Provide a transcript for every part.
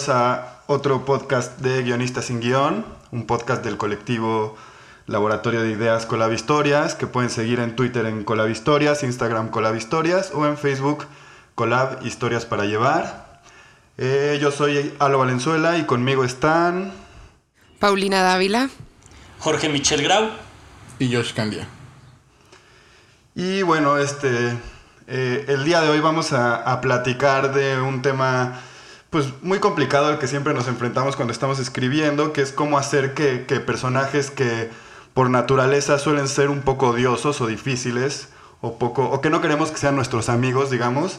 Bienvenidos a otro podcast de Guionistas sin Guión, un podcast del colectivo Laboratorio de Ideas Colab Historias, que pueden seguir en Twitter en Colab Historias, Instagram Colab Historias o en Facebook Colab Historias para Llevar. Eh, yo soy Alo Valenzuela y conmigo están... Paulina Dávila. Jorge Michel Grau. Y Josh Candia. Y bueno, este, eh, el día de hoy vamos a, a platicar de un tema pues muy complicado al que siempre nos enfrentamos cuando estamos escribiendo, que es cómo hacer que, personajes que por naturaleza suelen ser un poco odiosos o difíciles, o, poco, o que no queremos que sean nuestros amigos, digamos,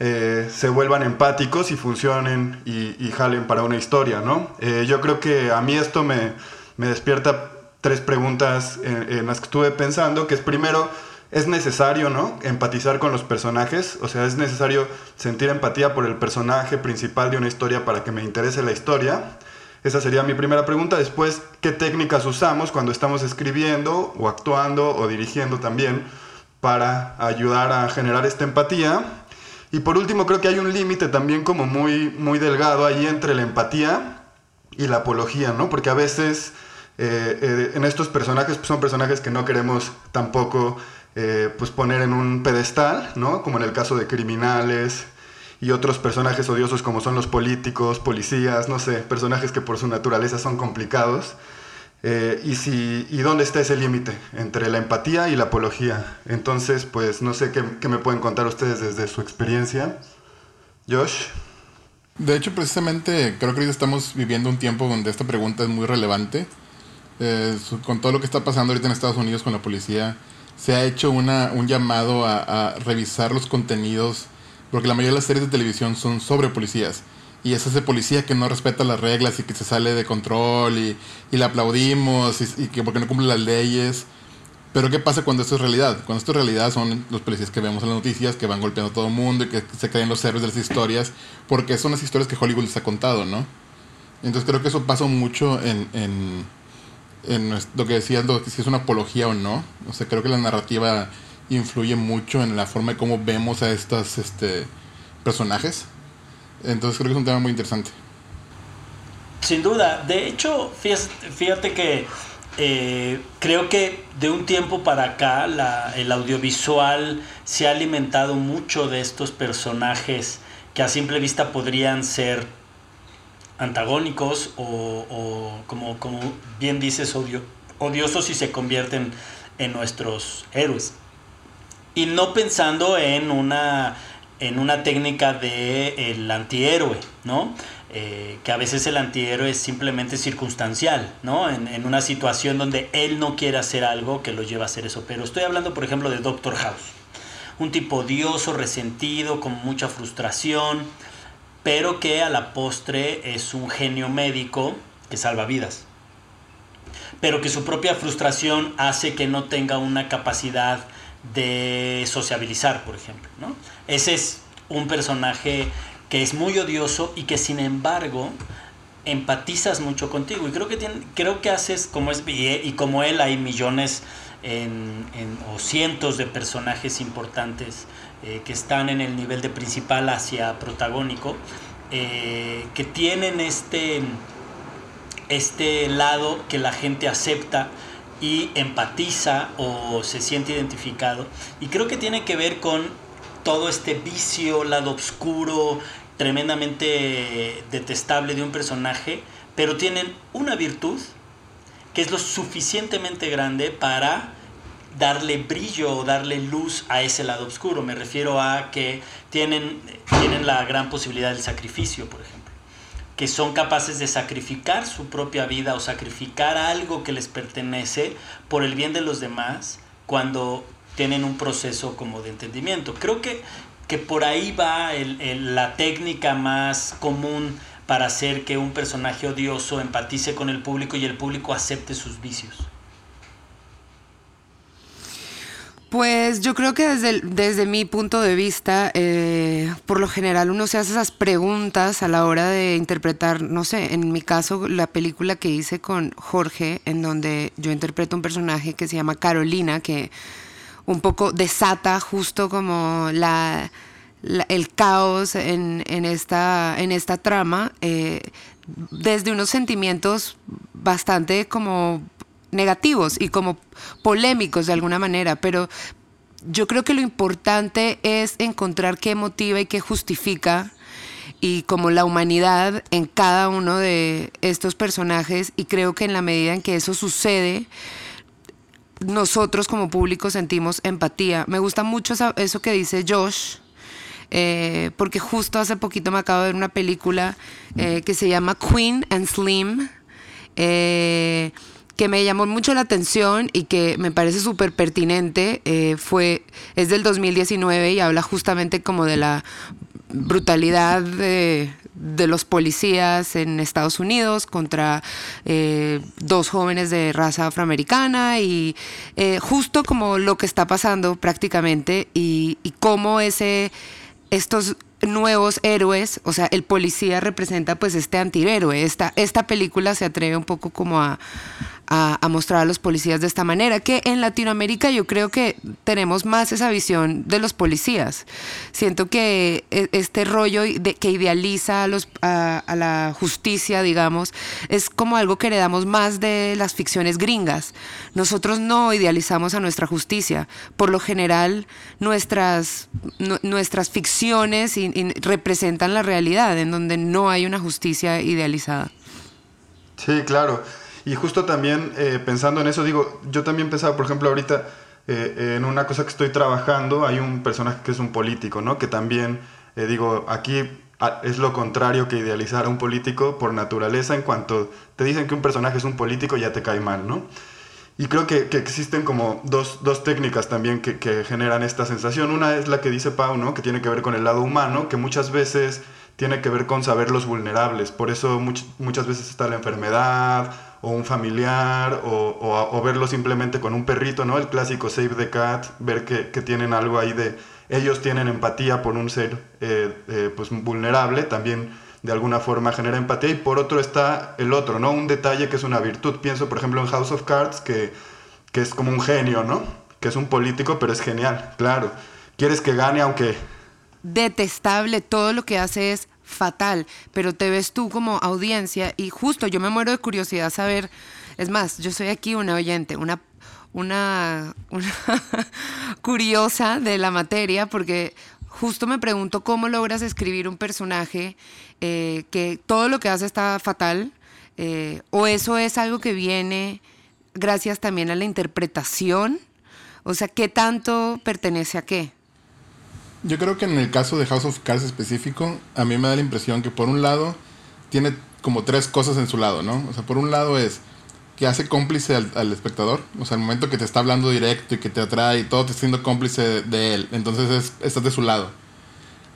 eh, se vuelvan empáticos y funcionen y, y jalen para una historia, ¿no? Eh, yo creo que a mí esto me, me despierta tres preguntas en, en las que estuve pensando, que es primero, es necesario, ¿no? Empatizar con los personajes, o sea, es necesario sentir empatía por el personaje principal de una historia para que me interese la historia. Esa sería mi primera pregunta. Después, ¿qué técnicas usamos cuando estamos escribiendo o actuando o dirigiendo también para ayudar a generar esta empatía? Y por último, creo que hay un límite también como muy, muy delgado ahí entre la empatía y la apología, ¿no? Porque a veces eh, eh, en estos personajes pues son personajes que no queremos tampoco eh, pues poner en un pedestal, ¿no? Como en el caso de criminales y otros personajes odiosos como son los políticos, policías, no sé, personajes que por su naturaleza son complicados. Eh, y, si, ¿Y dónde está ese límite entre la empatía y la apología? Entonces, pues no sé qué, qué me pueden contar ustedes desde su experiencia. Josh. De hecho, precisamente creo que estamos viviendo un tiempo donde esta pregunta es muy relevante. Eh, con todo lo que está pasando ahorita en Estados Unidos con la policía, se ha hecho una, un llamado a, revisar los contenidos, porque la mayoría de las series de televisión son sobre policías. Y es ese policía que no respeta las reglas y que se sale de control y, y le aplaudimos y, que porque no cumple las leyes. Pero ¿qué pasa cuando esto es realidad? Cuando esto es realidad son los policías que vemos en las noticias, que van golpeando a todo el mundo y que se creen los héroes de las historias, porque son las historias que Hollywood les ha contado, ¿no? Entonces creo que eso pasa mucho en, en lo que decías, si es una apología o no. O sea, creo que la narrativa influye mucho en la forma de cómo vemos a estos este, personajes. Entonces creo que es un tema muy interesante. Sin duda. De hecho, fíjate, fíjate que eh, creo que de un tiempo para acá la- el audiovisual se ha alimentado mucho de estos personajes que a simple vista podrían ser antagónicos o, como, bien dices, odio, odiosos y se convierten en nuestros héroes. Y no pensando en una, en una técnica de el antihéroe, ¿no? Eh, que a veces el antihéroe es simplemente circunstancial, ¿no? En, en una situación donde él no quiere hacer algo que lo lleva a hacer eso. Pero estoy hablando, por ejemplo, de Doctor House. Un tipo odioso, resentido, con mucha frustración, pero que a la postre es un genio médico que salva vidas. Pero que su propia frustración hace que no tenga una capacidad de sociabilizar, por ejemplo. ¿no? Ese es un personaje que es muy odioso y que sin embargo empatizas mucho contigo. Y creo que, tiene, creo que haces como es, y, como él hay millones en- o cientos de personajes importantes eh, que están en el nivel de principal hacia protagónico, eh, que tienen este, este lado que la gente acepta y empatiza o se siente identificado. Y creo que tiene que ver con todo este vicio, lado oscuro, tremendamente detestable de un personaje, pero tienen una virtud que es lo suficientemente grande para darle brillo o darle luz a ese lado oscuro. Me refiero a que tienen, tienen la gran posibilidad del sacrificio, por ejemplo. que son capaces de sacrificar su propia vida o sacrificar algo que les pertenece por el bien de los demás cuando tienen un proceso como de entendimiento. Creo que, que por ahí va la técnica más común para hacer que un personaje odioso empatice con el público y el público acepte sus vicios. Pues yo creo que desde, desde mi punto de vista, eh, por lo general uno se hace esas preguntas a la hora de interpretar, no sé, en mi caso la película que hice con Jorge, en donde yo interpreto un personaje que se llama Carolina, que un poco desata justo como la, el caos en, en, esta, en esta trama, eh, desde unos sentimientos bastante como negativos y como polémicos de alguna manera, pero yo creo que lo importante es encontrar qué motiva y qué justifica y como la humanidad en cada uno de estos personajes y creo que en la medida en que eso sucede, nosotros como público sentimos empatía. Me gusta mucho eso que dice Josh, eh, porque justo hace poquito me acabo de ver una película eh, que se llama Queen and Slim. Eh, que me llamó mucho la atención y que me parece súper pertinente eh, fue, es del 2019 y habla justamente como de la brutalidad de, los policías en Estados Unidos contra eh, dos jóvenes de raza afroamericana y eh, justo como lo que está pasando prácticamente y, y cómo ese, estos nuevos héroes, o sea, el policía representa pues este antihéroe. Esta, esta película se atreve un poco como a, a, mostrar a los policías de esta manera, que en Latinoamérica yo creo que tenemos más esa visión de los policías. Siento que e, este rollo de, que idealiza a, los, a, la justicia, digamos, es como algo que heredamos más de las ficciones gringas. Nosotros no idealizamos a nuestra justicia. Por lo general, nuestras, nuestras ficciones representan la realidad, en donde no hay una justicia idealizada. Sí, claro. Y justo también eh, pensando en eso, digo, yo también pensaba, por ejemplo, ahorita eh, en una cosa que estoy trabajando, hay un personaje que es un político, ¿no? Que también, eh, digo, aquí es lo contrario que idealizar a un político por naturaleza, en cuanto te dicen que un personaje es un político ya te cae mal, ¿no? Y creo que, que existen como dos, dos técnicas también que, que, generan esta sensación. Una es la que dice Pau, ¿no? Que tiene que ver con el lado humano, que muchas veces tiene que ver con saber los vulnerables. Por eso muchas veces está la enfermedad o un familiar o, o, verlo simplemente con un perrito, ¿no? El clásico Save the Cat, ver que, que tienen algo ahí de... Ellos tienen empatía por un ser eh, eh, pues vulnerable, también de alguna forma genera empatía y por otro está el otro, ¿no? Un detalle que es una virtud. Pienso, por ejemplo, en House of Cards, que, que es como un genio, ¿no? Que es un político, pero es genial, claro. Quieres que gane aunque... Detestable, todo lo que hace es fatal, pero te ves tú como audiencia y justo yo me muero de curiosidad saber, es más, yo soy aquí una oyente, una, una, curiosa de la materia porque justo me pregunto cómo logras escribir un personaje eh, que todo lo que hace está fatal eh, o eso es algo que viene gracias también a la interpretación, o sea, ¿qué tanto pertenece a qué? Yo creo que en el caso de House of Cards específico, a mí me da la impresión que por un lado tiene como tres cosas en su lado, ¿no? O sea, por un lado es que hace cómplice al, espectador, o sea, el momento que te está hablando directo y que te atrae y todo te siendo cómplice de, él, entonces es, estás de su lado.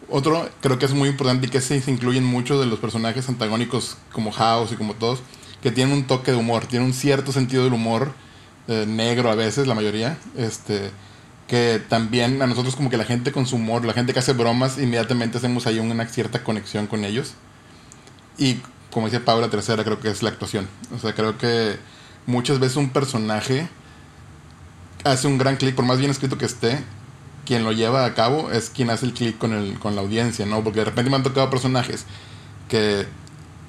Otro, creo que es muy importante y que se, incluyen muchos de los personajes antagónicos como House y como todos, que tienen un toque de humor, tienen un cierto sentido del humor, eh, negro a veces, la mayoría, este que también a nosotros como que la gente con su humor, la gente que hace bromas, inmediatamente hacemos ahí una cierta conexión con ellos. Y como dice Pablo, la tercera creo que es la actuación. O sea, creo que muchas veces un personaje hace un gran clic, por más bien escrito que esté, quien lo lleva a cabo es quien hace el clic con, con la audiencia, ¿no? Porque de repente me han tocado personajes que...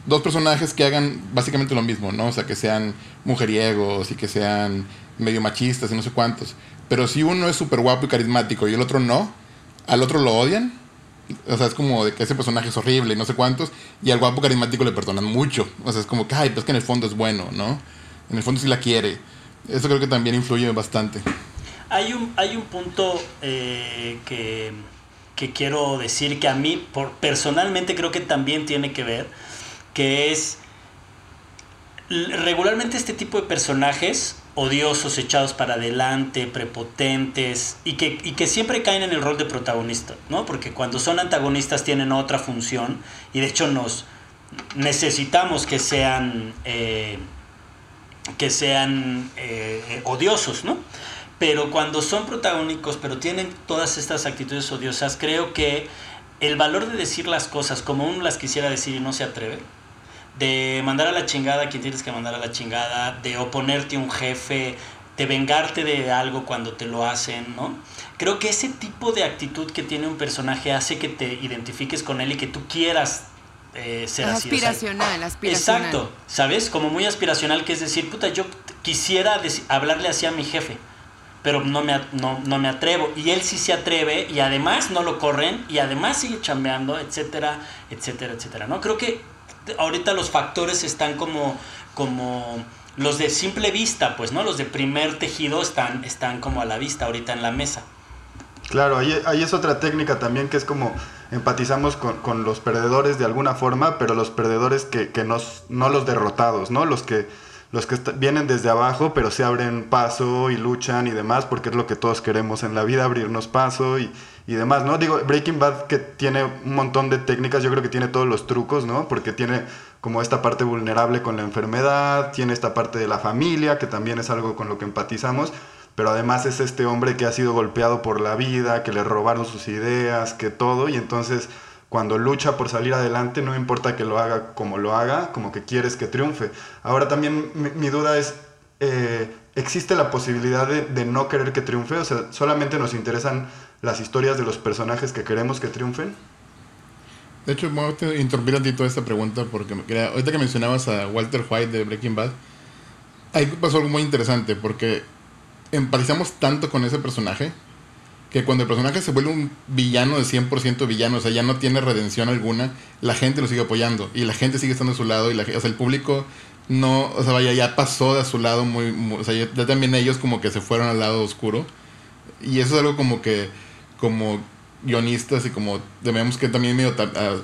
Dos personajes que hagan básicamente lo mismo, ¿no? O sea, que sean mujeriegos y que sean medio machistas y no sé cuántos. Pero si uno es súper guapo y carismático y el otro no, al otro lo odian. O sea, es como de que ese personaje es horrible y no sé cuántos. Y al guapo carismático le perdonan mucho. O sea, es como que, ay, pues que en el fondo es bueno, ¿no? En el fondo sí la quiere. Eso creo que también influye bastante. Hay un, hay un punto eh, que, que, quiero decir que a mí por, personalmente creo que también tiene que ver que es regularmente este tipo de personajes odiosos, echados para adelante, prepotentes y que, y que siempre caen en el rol de protagonista, ¿no? Porque cuando son antagonistas tienen otra función y de hecho nos necesitamos que sean, eh, que sean eh, odiosos, ¿no? Pero cuando son protagónicos, pero tienen todas estas actitudes odiosas, creo que el valor de decir las cosas como uno las quisiera decir y no se atreve, de mandar a la chingada a quien tienes que mandar a la chingada, de oponerte a un jefe, de vengarte de algo cuando te lo hacen, ¿no? Creo que ese tipo de actitud que tiene un personaje hace que te identifiques con él y que tú quieras eh, ser así. Aspiracional, aspiracional. Exacto, ¿sabes? Como muy aspiracional, que es decir, puta, yo quisiera hablarle así a mi jefe, pero no me, no, no me atrevo. Y él sí se atreve y además no lo corren y además sigue chambeando, etcétera, etcétera, etcétera, ¿no? Creo que ahorita los factores están como, como los de simple vista, pues, ¿no? Los de primer tejido están, están como a la vista ahorita en la mesa. Claro, ahí, ahí es otra técnica también que es como empatizamos con, con los perdedores de alguna forma, pero los perdedores que, que no los derrotados, ¿no? Los que, los que vienen desde abajo, pero se abren paso y luchan y demás, porque es lo que todos queremos en la vida, abrirnos paso y, y demás, ¿no? Digo, Breaking Bad que tiene un montón de técnicas, yo creo que tiene todos los trucos, ¿no? Porque tiene como esta parte vulnerable con la enfermedad, tiene esta parte de la familia, que también es algo con lo que empatizamos, pero además es este hombre que ha sido golpeado por la vida, que le robaron sus ideas, que todo, y entonces cuando lucha por salir adelante, no importa que lo haga como lo haga, como que quieres que triunfe. Ahora también mi, duda es, eh, ¿existe la posibilidad de, de no querer que triunfe? O sea, solamente nos interesan las historias de los personajes que queremos que triunfen? De hecho, voy a interrumpir un poquito esta pregunta porque ahorita que mencionabas a Walter White de Breaking Bad, ahí pasó algo muy interesante porque empatizamos tanto con ese personaje que cuando el personaje se vuelve un villano de 100% villano, o sea, ya no tiene redención alguna, la gente lo sigue apoyando y la gente sigue estando a su lado y la, o sea, el público no, o sea, vaya, ya pasó de su lado muy, o sea, ya también ellos como que se fueron al lado oscuro y eso es algo como que como guionistas y como debemos que también medio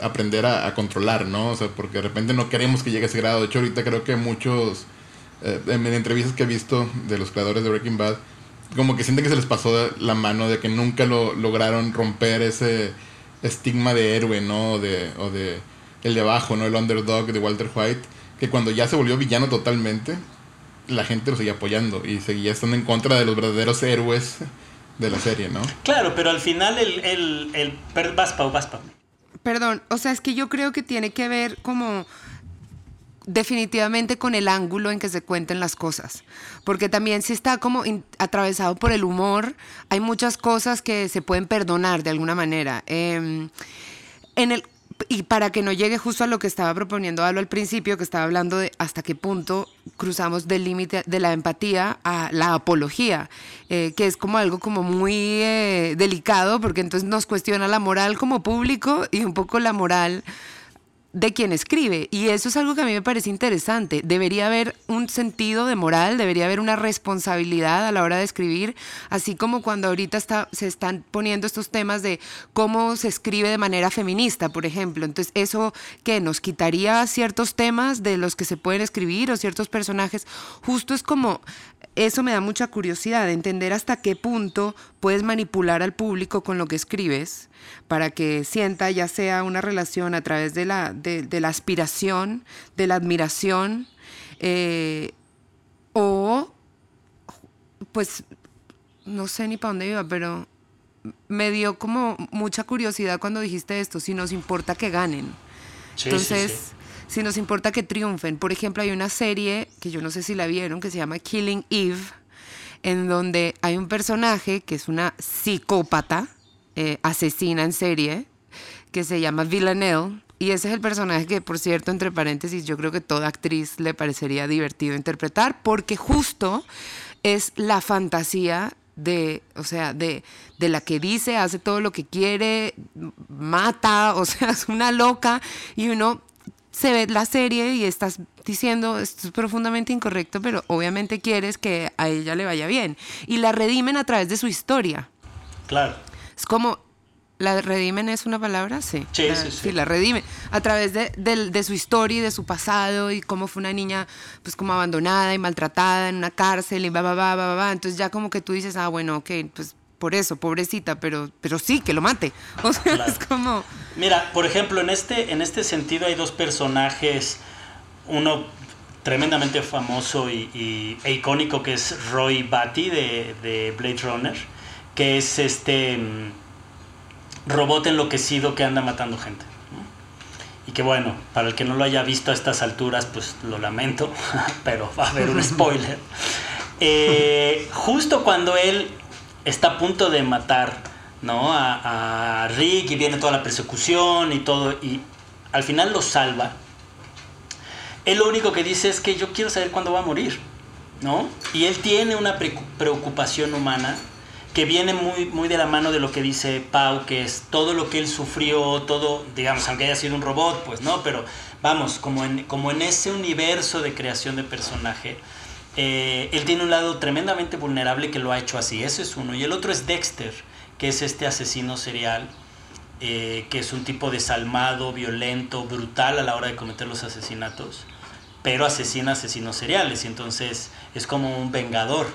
aprender a, controlar, ¿no? O sea, porque de repente no queremos que llegue a ese grado. De hecho, ahorita creo que muchos, eh, en, entrevistas que he visto de los creadores de Breaking Bad, como que sienten que se les pasó la mano de que nunca lo lograron romper ese estigma de héroe, ¿no? O de, o de el de abajo, ¿no? El underdog de Walter White, que cuando ya se volvió villano totalmente, la gente lo seguía apoyando y seguía estando en contra de los verdaderos héroes de la serie, ¿no? Claro, pero al final el... el, el vas, Pau, Perdón, o sea, es que yo creo que tiene que ver como definitivamente con el ángulo en que se cuenten las cosas, porque también si está como atravesado por el humor, hay muchas cosas que se pueden perdonar de alguna manera. Em, en el, y para que no llegue justo a lo que estaba proponiendo Aldo al principio, que estaba hablando de hasta qué punto cruzamos del límite de la empatía a la apología, eh, que es como algo como muy eh, delicado, porque entonces nos cuestiona la moral como público y un poco la moral de quien escribe. Y eso es algo que a mí me parece interesante. Debería haber un sentido de moral, debería haber una responsabilidad a la hora de escribir, así como cuando ahorita está, se están poniendo estos temas de cómo se escribe de manera feminista, por ejemplo. Entonces, eso que nos quitaría ciertos temas de los que se pueden escribir o ciertos personajes, justo es como eso me da mucha curiosidad, entender hasta qué punto puedes manipular al público con lo que escribes para que sienta ya sea una relación a través de la, de, la aspiración, de la admiración, eh, o pues no sé ni para dónde iba, pero me dio como mucha curiosidad cuando dijiste esto, si nos importa que ganen. Entonces, si nos importa que triunfen. Por ejemplo, hay una serie que yo no sé si la vieron que se llama Killing Eve, en donde hay un personaje que es una psicópata, eh, asesina en serie, que se llama Villanelle. Y ese es el personaje que, por cierto, entre paréntesis, yo creo que toda actriz le parecería divertido interpretar, porque justo es la fantasía de, o sea, de, de, la que dice, hace todo lo que quiere, mata, o sea, es una loca, y uno se ve la serie y estás diciendo esto es profundamente incorrecto, pero obviamente quieres que a ella le vaya bien. Y la redimen a través de su historia. Claro. Es como ¿La redimen es una palabra? Sí. Sí, la, sí, sí. la redime. A través de, de, de, su historia y de su pasado y cómo fue una niña pues como abandonada y maltratada en una cárcel y va, va, va, va, va. Entonces ya como que tú dices, ah, bueno, ok, pues por eso, pobrecita, pero, pero sí, que lo mate. O sea, claro. es como... Mira, por ejemplo, en este, en este sentido hay dos personajes, uno tremendamente famoso y, y e icónico que es Roy Batty de, de Blade Runner, que es este robot enloquecido que anda matando gente. Y que bueno, para el que no lo haya visto a estas alturas, pues lo lamento, pero va a haber un spoiler. Eh, justo cuando él está a punto de matar ¿no? a, a, Rick y viene toda la persecución y todo, y al final lo salva, él lo único que dice es que yo quiero saber cuándo va a morir. ¿no? Y él tiene una preocupación humana que viene muy, muy de la mano de lo que dice Pau, que es todo lo que él sufrió, todo, digamos, aunque haya sido un robot, pues no, pero vamos, como en, como en ese universo de creación de personaje, eh, él tiene un lado tremendamente vulnerable que lo ha hecho así, ese es uno. Y el otro es Dexter, que es este asesino serial, eh, que es un tipo desalmado, violento, brutal a la hora de cometer los asesinatos, pero asesina asesinos seriales, y entonces es como un vengador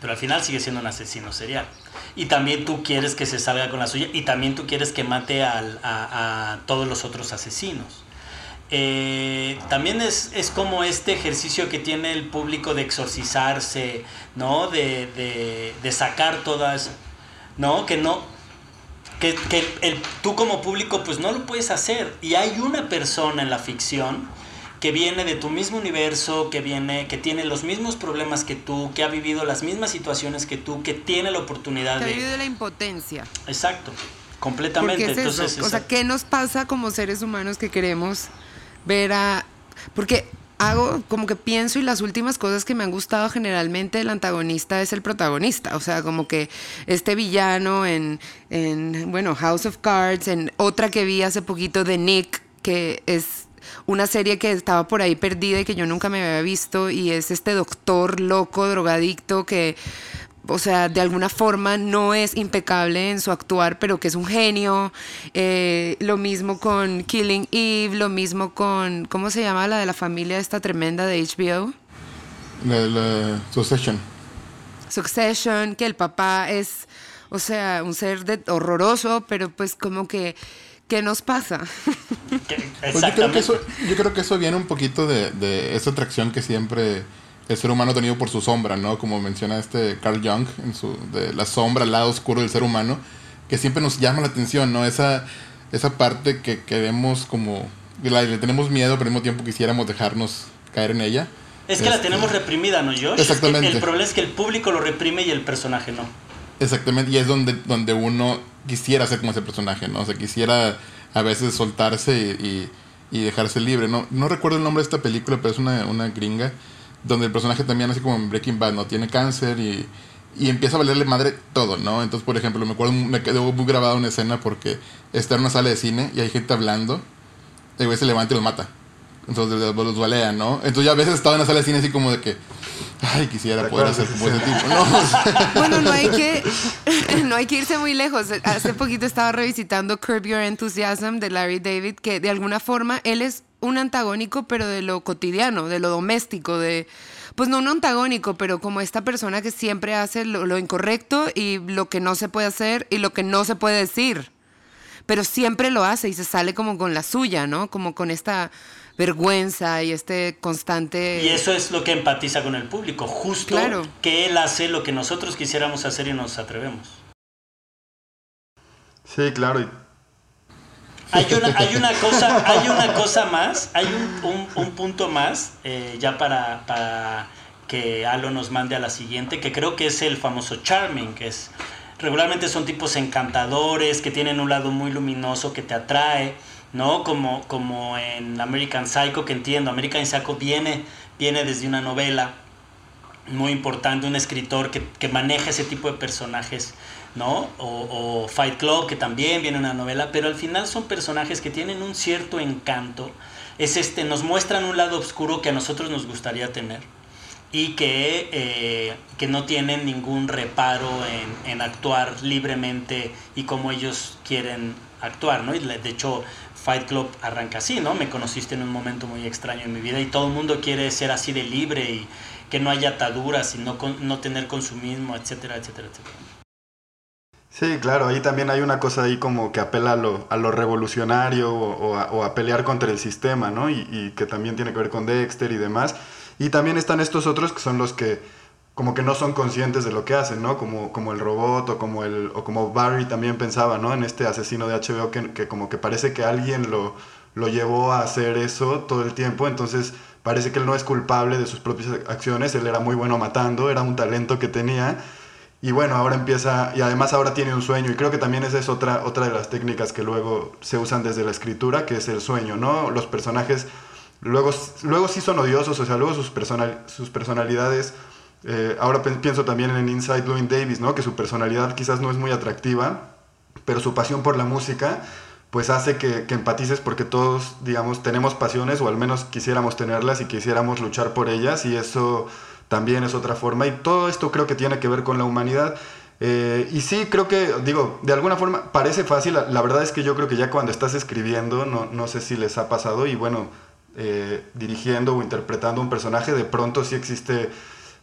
pero al final sigue siendo un asesino serial. Y también tú quieres que se salga con la suya y también tú quieres que mate al, a, a, todos los otros asesinos. Eh, también es, es, como este ejercicio que tiene el público de exorcizarse, ¿no? De, de, de sacar todas, ¿no? Que no, que, que el, tú como público pues no lo puedes hacer. Y hay una persona en la ficción que viene de tu mismo universo, que viene, que tiene los mismos problemas que tú, que ha vivido las mismas situaciones que tú, que tiene la oportunidad que de. Ha vivido la impotencia. Exacto, completamente. Es Entonces, eso? O sea, ¿qué nos pasa como seres humanos que queremos ver a. Porque hago como que pienso y las últimas cosas que me han gustado generalmente el antagonista es el protagonista, o sea, como que este villano en, en bueno, House of Cards, en otra que vi hace poquito de Nick, que es una serie que estaba por ahí perdida y que yo nunca me había visto y es este doctor loco, drogadicto que o sea, de alguna forma no es impecable en su actuar, pero que es un genio. Eh, lo mismo con Killing Eve, lo mismo con, ¿cómo se llama la de la familia esta tremenda de HBO? La, la Succession. Succession, que el papá es, o sea, un ser de, horroroso, pero pues como que ¿Qué nos pasa? Pues yo, creo que eso, yo creo que eso viene un poquito de, de, esa atracción que siempre el ser humano ha tenido por su sombra, ¿no? Como menciona este Carl Jung, en su, de la sombra, el lado oscuro del ser humano, que siempre nos llama la atención, ¿no? Esa, esa parte que queremos como... La, le tenemos miedo, pero al mismo tiempo quisiéramos dejarnos caer en ella. Es que este, la tenemos reprimida, ¿no, Josh? Exactamente. Es que el problema es que el público lo reprime y el personaje no. Exactamente, y es donde, donde uno quisiera ser como ese personaje, ¿no? O sea, quisiera a veces soltarse y, y, dejarse libre, ¿no? No recuerdo el nombre de esta película, pero es una, una gringa, donde el personaje también, así como en Breaking Bad, ¿no? Tiene cáncer y, y empieza a valerle madre todo, ¿no? Entonces, por ejemplo, me acuerdo, me quedó muy grabada una escena porque está en una sala de cine y hay gente hablando, el güey se levanta y los mata. Entonces los balea, ¿no? Entonces ya a veces estaba en la sala de cine así como de que, ay, quisiera poder hacer como ese tipo, ¿no? bueno, no hay que, no hay que irse muy lejos. Hace poquito estaba revisitando Curb Your Enthusiasm de Larry David, que de alguna forma él es un antagónico, pero de lo cotidiano, de lo doméstico, de, pues no un antagónico, pero como esta persona que siempre hace lo, lo incorrecto y lo que no se puede hacer y lo que no se puede decir. Pero siempre lo hace y se sale como con la suya, ¿no? Como con esta vergüenza y este constante... Y eso es lo que empatiza con el público, justo claro. que él hace lo que nosotros quisiéramos hacer y nos atrevemos. Sí, claro. Hay, una, hay, una cosa, hay una cosa más, hay un, un, un punto más, eh, ya para, para que Alo nos mande a la siguiente, que creo que es el famoso charming, que es regularmente son tipos encantadores, que tienen un lado muy luminoso que te atrae, ¿no? Como, como en American Psycho, que entiendo, American Psycho viene, viene desde una novela muy importante, un escritor que, que maneja ese tipo de personajes, ¿no? O, o, Fight Club, que también viene una novela, pero al final son personajes que tienen un cierto encanto. Es este, nos muestran un lado oscuro que a nosotros nos gustaría tener. y que, eh, que no tienen ningún reparo en, en, actuar libremente y como ellos quieren actuar, ¿no? Y de hecho, Fight Club arranca así, ¿no? Me conociste en un momento muy extraño en mi vida y todo el mundo quiere ser así de libre y que no haya ataduras y no, no tener consumismo, etcétera, etcétera, etcétera. Sí, claro, ahí también hay una cosa ahí como que apela a lo, a lo revolucionario o, a, pelear contra el sistema, ¿no? Y, y, que también tiene que ver con Dexter y demás. Y también están estos otros que son los que como que no son conscientes de lo que hacen, ¿no? Como, como el robot o como, el, o como Barry también pensaba, ¿no? En este asesino de HBO que, que como que parece que alguien lo, lo llevó a hacer eso todo el tiempo, entonces parece que él no es culpable de sus propias acciones, él era muy bueno matando, era un talento que tenía. Y bueno, ahora empieza, y además ahora tiene un sueño, y creo que también esa es otra, otra de las técnicas que luego se usan desde la escritura, que es el sueño, ¿no? Los personajes luego, luego sí son odiosos, o sea, luego sus, personal, sus personalidades eh, ahora pienso también en Inside Louis Davis, ¿no? que su personalidad quizás no es muy atractiva, pero su pasión por la música pues hace que, empatices porque todos, digamos, tenemos pasiones o al menos quisiéramos tenerlas y quisiéramos luchar por ellas y eso también es otra forma y todo esto creo que tiene que ver con la humanidad. Eh, y sí, creo que, digo, de alguna forma parece fácil, la, la, verdad es que yo creo que ya cuando estás escribiendo, no, no sé si les ha pasado y bueno, eh, dirigiendo o interpretando un personaje, de pronto sí existe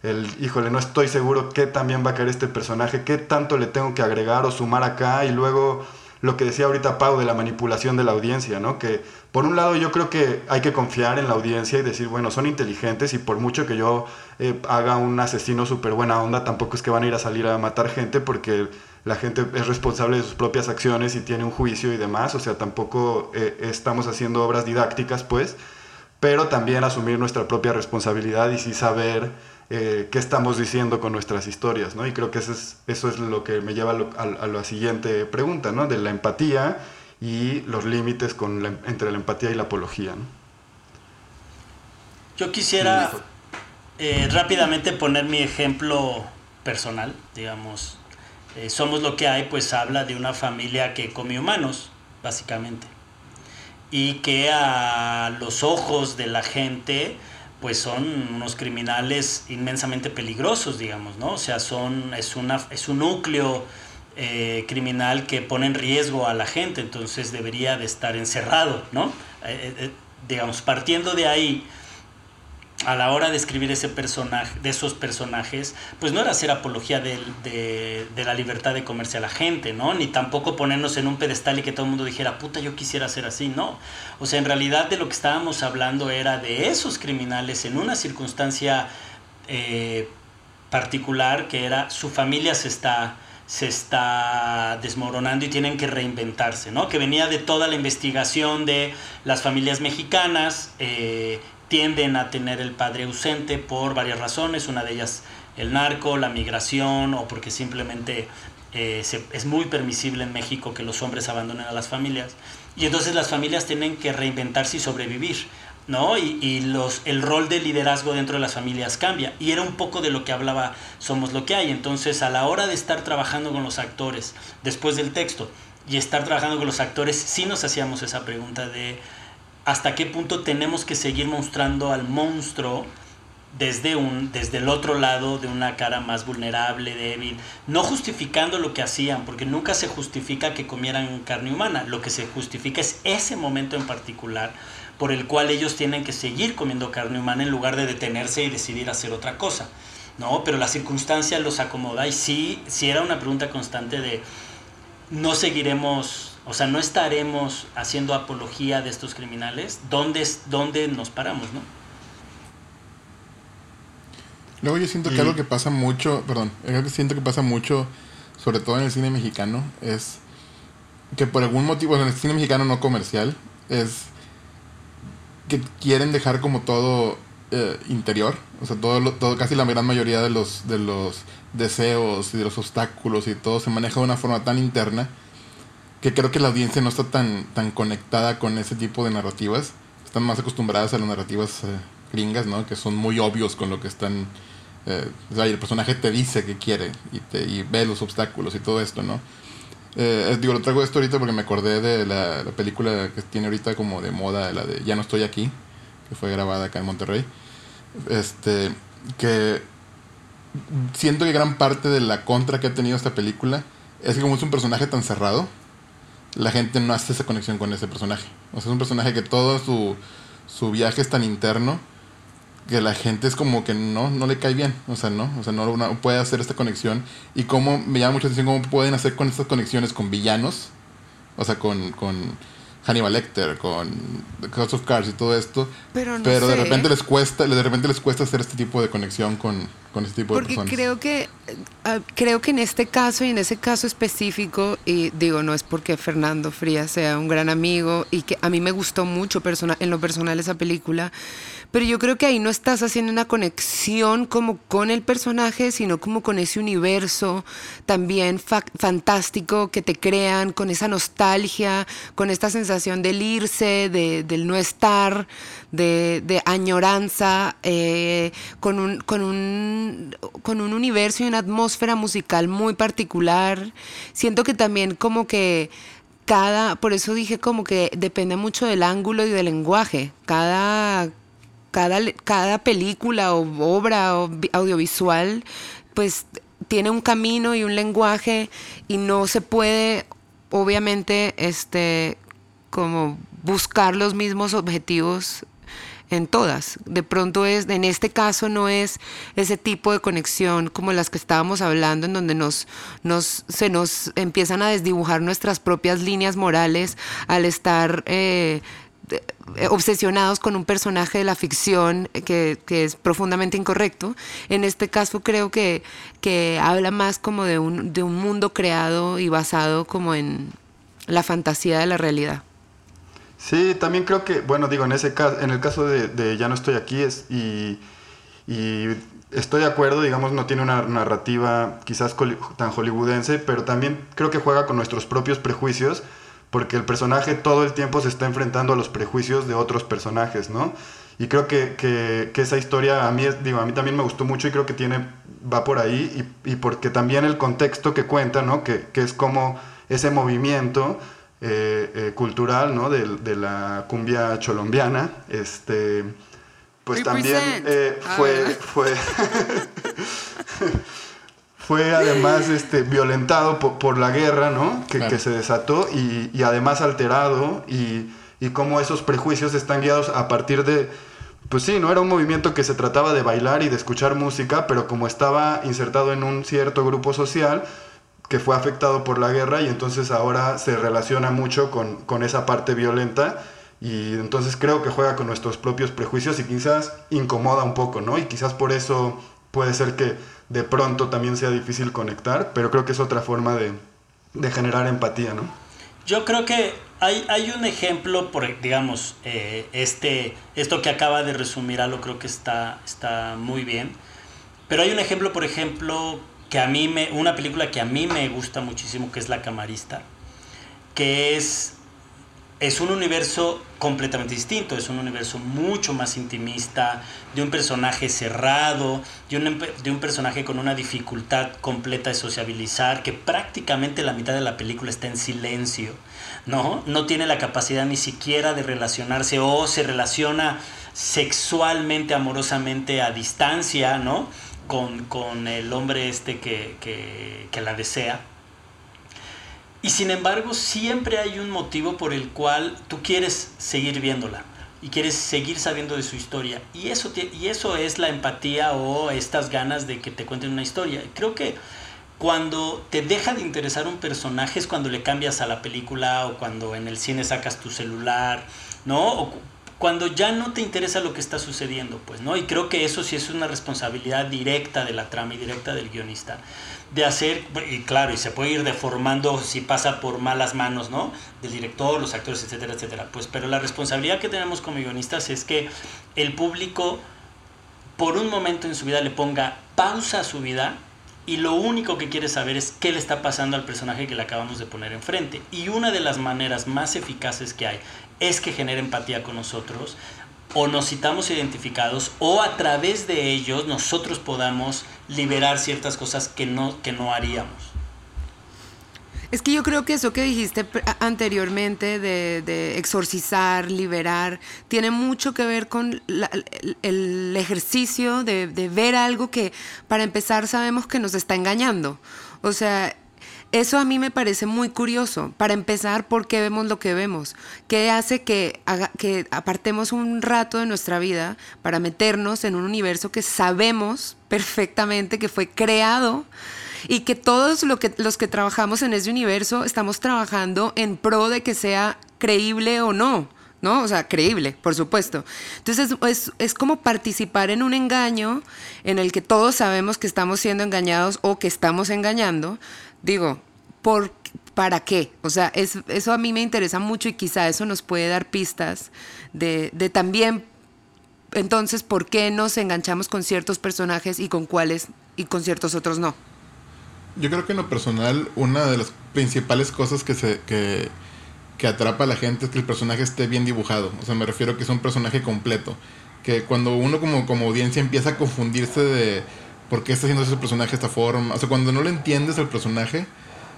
el, híjole, no estoy seguro qué también va a caer este personaje, qué tanto le tengo que agregar o sumar acá y luego lo que decía ahorita Pau de la manipulación de la audiencia, ¿no? Que por un lado yo creo que hay que confiar en la audiencia y decir, bueno, son inteligentes y por mucho que yo eh, haga un asesino súper buena onda, tampoco es que van a ir a salir a matar gente porque la gente es responsable de sus propias acciones y tiene un juicio y demás, o sea, tampoco eh, estamos haciendo obras didácticas, pues, pero también asumir nuestra propia responsabilidad y sí saber eh, qué estamos diciendo con nuestras historias, ¿no? Y creo que eso es, eso es lo que me lleva a, lo, a, a la siguiente pregunta, ¿no? De la empatía y los límites con la, entre la empatía y la apología, ¿no? Yo quisiera eh, rápidamente poner mi ejemplo personal, digamos. Eh, Somos lo que hay, pues habla de una familia que come humanos, básicamente. Y que a los ojos de la gente, pues son unos criminales inmensamente peligrosos, digamos, ¿no? O sea, son, es, una, es un núcleo eh, criminal que pone en riesgo a la gente, entonces debería de estar encerrado, ¿no? Eh, eh, digamos, partiendo de ahí, a la hora de escribir ese personaje, de esos personajes, pues no era hacer apología de, de, la libertad de comerse a la gente, ¿no? Ni tampoco ponernos en un pedestal y que todo el mundo dijera, puta, yo quisiera ser así, no. O sea, en realidad de lo que estábamos hablando era de esos criminales en una circunstancia eh, particular que era su familia se está se está desmoronando y tienen que reinventarse, ¿no? Que venía de toda la investigación de las familias mexicanas, eh, tienden a tener el padre ausente por varias razones, una de ellas el narco, la migración o porque simplemente eh, es muy permisible en México que los hombres abandonen a las familias y entonces las familias tienen que reinventarse y sobrevivir. ¿no? Y, y, los, el rol de liderazgo dentro de las familias cambia. Y era un poco de lo que hablaba Somos lo que hay. Entonces, a la hora de estar trabajando con los actores, después del texto, y estar trabajando con los actores, sí nos hacíamos esa pregunta de hasta qué punto tenemos que seguir mostrando al monstruo desde, un, desde el otro lado de una cara más vulnerable, débil, no justificando lo que hacían, porque nunca se justifica que comieran carne humana, lo que se justifica es ese momento en particular por el cual ellos tienen que seguir comiendo carne humana en lugar de detenerse y decidir hacer otra cosa. ¿no? Pero la circunstancia los acomoda y sí, sí era una pregunta constante de no seguiremos, o sea, no estaremos haciendo apología de estos criminales, ¿dónde, dónde nos paramos? ¿no? Luego yo siento que algo que pasa mucho, perdón, algo que siento que pasa mucho, sobre todo en el cine mexicano, es que por algún motivo, en el cine mexicano no comercial, es que quieren dejar como todo eh, interior, o sea, todo, todo, casi la gran mayoría de los, de los deseos y de los obstáculos y todo se maneja de una forma tan interna que creo que la audiencia no está tan, tan conectada con ese tipo de narrativas. Están más acostumbradas a las narrativas eh, gringas, ¿no? Que son muy obvios con lo que están... Eh, o sea, el personaje te dice que quiere y, te, y ve los obstáculos y todo esto, ¿no? Eh, digo, lo traigo esto ahorita porque me acordé de la, la, película que tiene ahorita como de moda, la de Ya no estoy aquí, que fue grabada acá en Monterrey. Este, que siento que gran parte de la contra que ha tenido esta película es que como es un personaje tan cerrado, la gente no hace esa conexión con ese personaje. O sea, es un personaje que todo su, su viaje es tan interno que la gente es como que no, no le cae bien. O sea, no, o sea, no, puede hacer esta conexión. Y cómo me llama mucha atención cómo pueden hacer con estas conexiones con villanos. O sea, con, con Hannibal Lecter, con The House of Cards y todo esto. Pero, no Pero de sé. repente les cuesta, de repente les cuesta hacer este tipo de conexión con, con este tipo de Porque personas. creo que ah, creo que en este caso y en ese caso específico y digo no es porque Fernando Frías sea un gran amigo y que a mí me gustó mucho persona, en lo personal esa película, pero yo creo que ahí no estás haciendo una conexión como con el personaje, sino como con ese universo también fa- fantástico que te crean, con esa nostalgia, con esta sensación del irse, de, del no estar, de, añoranza, eh, con, un, con un universo y una atmósfera musical muy particular. Siento que también como que cada, por eso dije como que depende mucho del ángulo y del lenguaje. Cada, cada, cada película o obra o vi- audiovisual, pues tiene un camino y un lenguaje y no se puede, obviamente, este, como buscar los mismos objetivos en todas. De pronto es, en este caso no es ese tipo de conexión como las que estábamos hablando, en donde nos, nos, se nos empiezan a desdibujar nuestras propias líneas morales al estar eh, obsesionados con un personaje de la ficción eh, que, es profundamente incorrecto. En este caso creo que, que habla más como de un, de un mundo creado y basado como en la fantasía de la realidad. Sí, también creo que, bueno, digo, en ese caso, en el caso de, Ya no estoy aquí es y, estoy de acuerdo, digamos, no tiene una narrativa quizás tan hollywoodense, pero también creo que juega con nuestros propios prejuicios, porque el personaje todo el tiempo se está enfrentando a los prejuicios de otros personajes, ¿no? Y creo que, que- que esa historia a mí, es- digo, a mí también me gustó mucho y creo que tiene, va por ahí, y, y porque también el contexto que cuenta, ¿no? Que, que es como ese movimiento eh, eh, cultural, ¿no? De, de la cumbia cholombiana, este, pues también eh, Ah, fue, ¿verdad? fue, fue además este, violentado por, por la guerra, ¿no? Que, Claro. que se desató y, y además alterado y, y cómo esos prejuicios están guiados a partir de, pues sí, no era un movimiento que se trataba de bailar y de escuchar música, pero como estaba insertado en un cierto grupo social que fue afectado por la guerra y entonces ahora se relaciona mucho con, con esa parte violenta y entonces creo que juega con nuestros propios prejuicios y quizás incomoda un poco, ¿no? Y quizás por eso puede ser que de pronto también sea difícil conectar, pero creo que es otra forma de, de generar empatía, ¿no? Yo creo que hay, hay un ejemplo, por, digamos, eh, este, esto que acaba de resumir Alo creo que está, está muy bien. Pero hay un ejemplo, por ejemplo, que a mí me, una película que a mí me gusta muchísimo, que es La Camarista, que es, es un universo completamente distinto, es un universo mucho más intimista, de un personaje cerrado, de un, de un personaje con una dificultad completa de sociabilizar, que prácticamente la mitad de la película está en silencio, ¿no? No tiene la capacidad ni siquiera de relacionarse o se relaciona sexualmente, amorosamente a distancia, ¿no? Con, con el hombre este que, que, que la desea. Y sin embargo, siempre hay un motivo por el cual tú quieres seguir viéndola y quieres seguir sabiendo de su historia. Y eso, y eso es la empatía o estas ganas de que te cuenten una historia. Creo que cuando te deja de interesar un personaje es cuando le cambias a la película o cuando en el cine sacas tu celular, ¿no? O cuando ya no te interesa lo que está sucediendo, pues, ¿no? Y creo que eso sí es una responsabilidad directa de la trama y directa del guionista. De hacer, y claro, y se puede ir deformando si pasa por malas manos, ¿no? Del director, los actores, etcétera, etcétera. Pues, pero la responsabilidad que tenemos como guionistas es que el público por un momento en su vida le ponga pausa a su vida y lo único que quiere saber es qué le está pasando al personaje que le acabamos de poner enfrente. Y una de las maneras más eficaces que hay es que genere empatía con nosotros o nos citamos identificados o a través de ellos nosotros podamos liberar ciertas cosas que no, que no haríamos. Es que yo creo que eso que dijiste anteriormente de, exorcizar, liberar, tiene mucho que ver con el, ejercicio de, ver algo que para empezar sabemos que nos está engañando. O sea, eso a mí me parece muy curioso. Para empezar, ¿por qué vemos lo que vemos? ¿Qué hace que apartemos un rato de nuestra vida para meternos en un universo que sabemos perfectamente que fue creado? Y que todos lo que, los que trabajamos en ese universo estamos trabajando en pro de que sea creíble o no. ¿no? O sea, creíble, por supuesto. Entonces es, es, como participar en un engaño en el que todos sabemos que estamos siendo engañados o que estamos engañando. Digo, ¿por, ¿para qué? O sea, es, eso a mí me interesa mucho y quizá eso nos puede dar pistas de, de también, entonces, ¿por qué nos enganchamos con ciertos personajes y con cuáles y con ciertos otros no? Yo creo que en lo personal, una de las principales cosas que se que, que atrapa a la gente es que el personaje esté bien dibujado. O sea, me refiero a que es un personaje completo. Que cuando uno como, como audiencia empieza a confundirse de por qué está haciendo ese personaje de esta forma. O sea, cuando no le entiendes al personaje,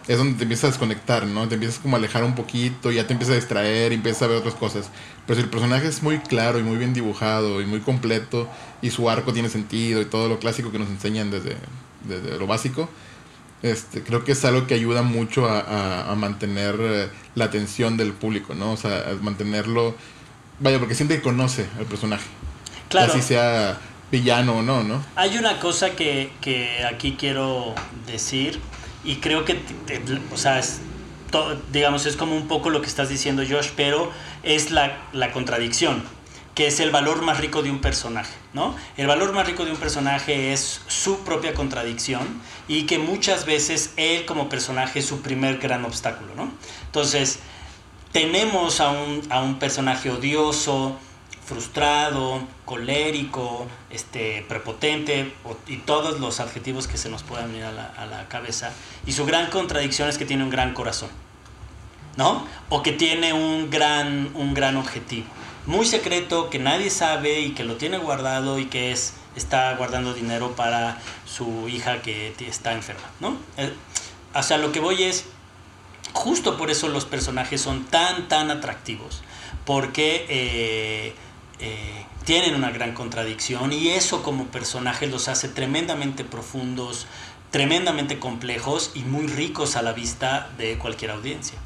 es donde te empiezas a desconectar, ¿no? Te empiezas como a alejar un poquito, ya te empiezas a distraer empiezas a ver otras cosas. Pero si el personaje es muy claro y muy bien dibujado y muy completo y su arco tiene sentido y todo lo clásico que nos enseñan desde, desde lo básico, este, creo que es algo que ayuda mucho a, mantener eh, la atención del público, ¿no? O sea, a mantenerlo, vaya, porque siente que conoce al personaje. Claro. Así sea villano o no, ¿no? Hay una cosa que, aquí quiero decir y creo que, o sea, es, digamos, es como un poco lo que estás diciendo Josh, pero es la, la contradicción que es el valor más rico de un personaje, ¿no? El valor más rico de un personaje es su propia contradicción y que muchas veces él como personaje es su primer gran obstáculo, ¿no? Entonces, tenemos a un, a un personaje odioso, frustrado, colérico, este, prepotente y todos los adjetivos que se nos puedan venir a la, cabeza. Y su gran contradicción es que tiene un gran corazón, ¿no? O que tiene un gran, un gran objetivo muy secreto que nadie sabe y que lo tiene guardado y que es está guardando dinero para su hija que está enferma, ¿no? Eh, o sea, lo que voy es justo por eso los personajes son tan tan atractivos porque eh, eh, tienen una gran contradicción y eso como personajes los hace tremendamente profundos, tremendamente complejos y muy ricos a la vista de cualquier audiencia.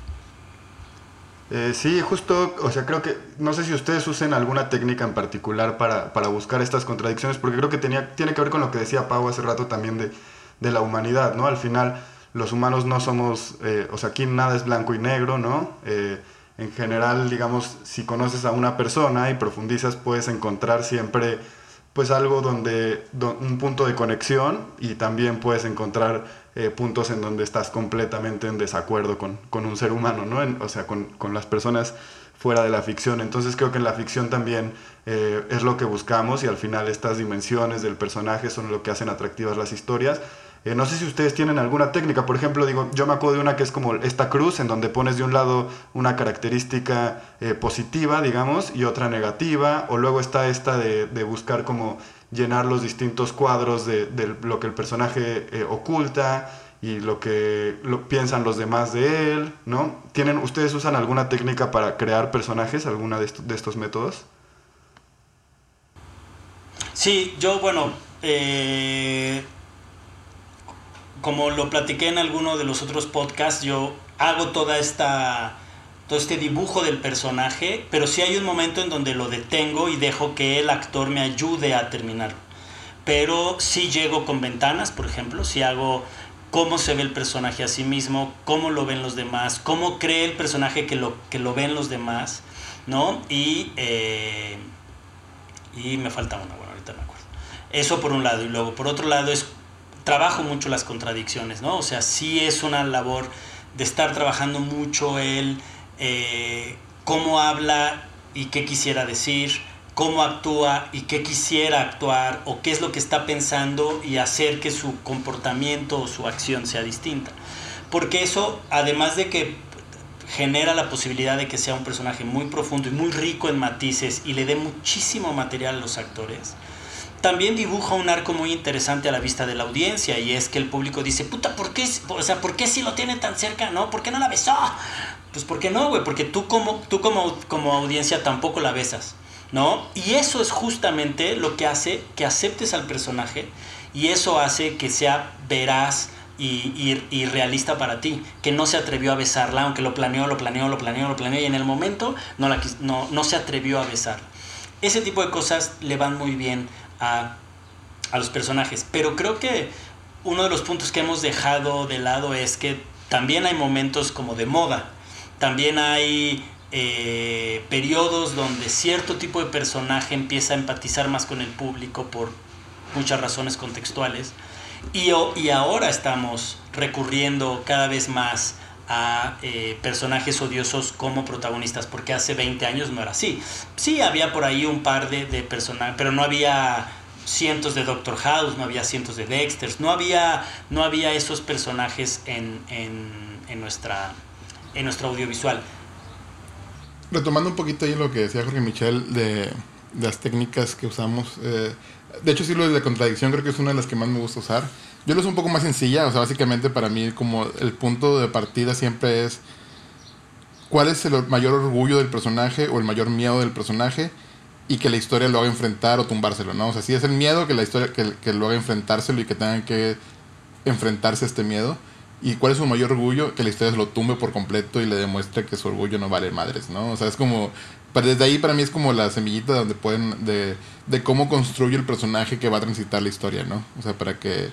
Eh, sí, justo, o sea, creo que, no sé si ustedes usen alguna técnica en particular para, para, buscar estas contradicciones, porque creo que tenía, tiene que ver con lo que decía Pau hace rato también de, de la humanidad, ¿no? Al final, los humanos no somos, eh, o sea, aquí nada es blanco y negro, ¿no? Eh, en general, digamos, si conoces a una persona y profundizas, puedes encontrar siempre, pues, algo donde, un punto de conexión y también puedes encontrar eh, puntos en donde estás completamente en desacuerdo con, con un ser humano, ¿no? o sea, con, con, las personas fuera de la ficción. Entonces creo que en la ficción también eh, es lo que buscamos y al final estas dimensiones del personaje son lo que hacen atractivas las historias. Eh, no sé si ustedes tienen alguna técnica, por ejemplo, digo, yo me acuerdo de una que es como esta cruz, en donde pones de un lado una característica positiva, digamos, y otra negativa, o luego está esta de, de buscar como llenar los distintos cuadros de, lo que el personaje eh, oculta y lo que piensan los demás de él, ¿no? ¿Tienen, ¿Ustedes usan alguna técnica para crear personajes, alguna de, estos métodos? Sí, yo, bueno, eh, como lo platiqué en alguno de los otros podcasts, yo hago toda esta todo este dibujo del personaje, pero sí hay un momento en donde lo detengo y dejo que el actor me ayude a terminarlo. Pero sí llego con ventanas, por ejemplo, si hago cómo se ve el personaje a sí mismo, cómo lo ven los demás, cómo cree el personaje que lo, que lo ven los demás, ¿no? Y, eh, y me falta una, bueno, ahorita me acuerdo. Eso por un lado, y luego por otro lado es, trabajo mucho las contradicciones, ¿no? O sea, sí es una labor de estar trabajando mucho el eh, cómo habla y qué quisiera decir, cómo actúa y qué quisiera actuar o qué es lo que está pensando y hacer que su comportamiento o su acción sea distinta. Porque eso, además de que genera la posibilidad de que sea un personaje muy profundo y muy rico en matices y le dé muchísimo material a los actores, también dibuja un arco muy interesante a la vista de la audiencia y es que el público dice, puta, ¿por qué, o sea, ¿por qué si lo tiene tan cerca? ¿No? ¿Por qué no la besó? Pues ¿por qué no, güey? Porque tú como, tú como, como audiencia tampoco la besas, ¿no? Y eso es justamente lo que hace que aceptes al personaje y eso hace que sea veraz, y, realista para ti, que no se atrevió a besarla, aunque lo planeó, lo planeó, lo planeó, lo planeó, y en el momento no, la, no, no se atrevió a besarla. Ese tipo de cosas le van muy bien a, a los personajes. Pero creo que uno de los puntos que hemos dejado de lado es que también hay momentos como de moda. También hay eh, periodos donde cierto tipo de personaje empieza a empatizar más con el público por muchas razones contextuales. Y, y ahora estamos recurriendo cada vez más a eh, personajes odiosos como protagonistas, porque hace 20 años no era así. Sí, había por ahí un par de, de personajes, pero no había cientos de Doctor House, no había cientos de Dexters, no había, no había esos personajes en, en, en nuestra, en nuestro audiovisual. Retomando un poquito ahí lo que decía Jorge Michel de, de las técnicas que usamos, eh, de hecho sí lo de la contradicción creo que es una de las que más me gusta usar yo lo uso un poco más sencilla, o sea, básicamente para mí como el punto de partida siempre es cuál es el mayor orgullo del personaje o el mayor miedo del personaje y que la historia lo haga enfrentar o tumbárselo, ¿no? O sea, si es el miedo que la historia que, que lo haga enfrentárselo y que tengan que enfrentarse a este miedo y cuál es su mayor orgullo que la historia lo tumbe por completo y le demuestre que su orgullo no vale madres, ¿no? O sea, es como desde ahí para mí es como la semillita donde pueden de, de cómo construye el personaje que va a transitar la historia, ¿no? O sea, para que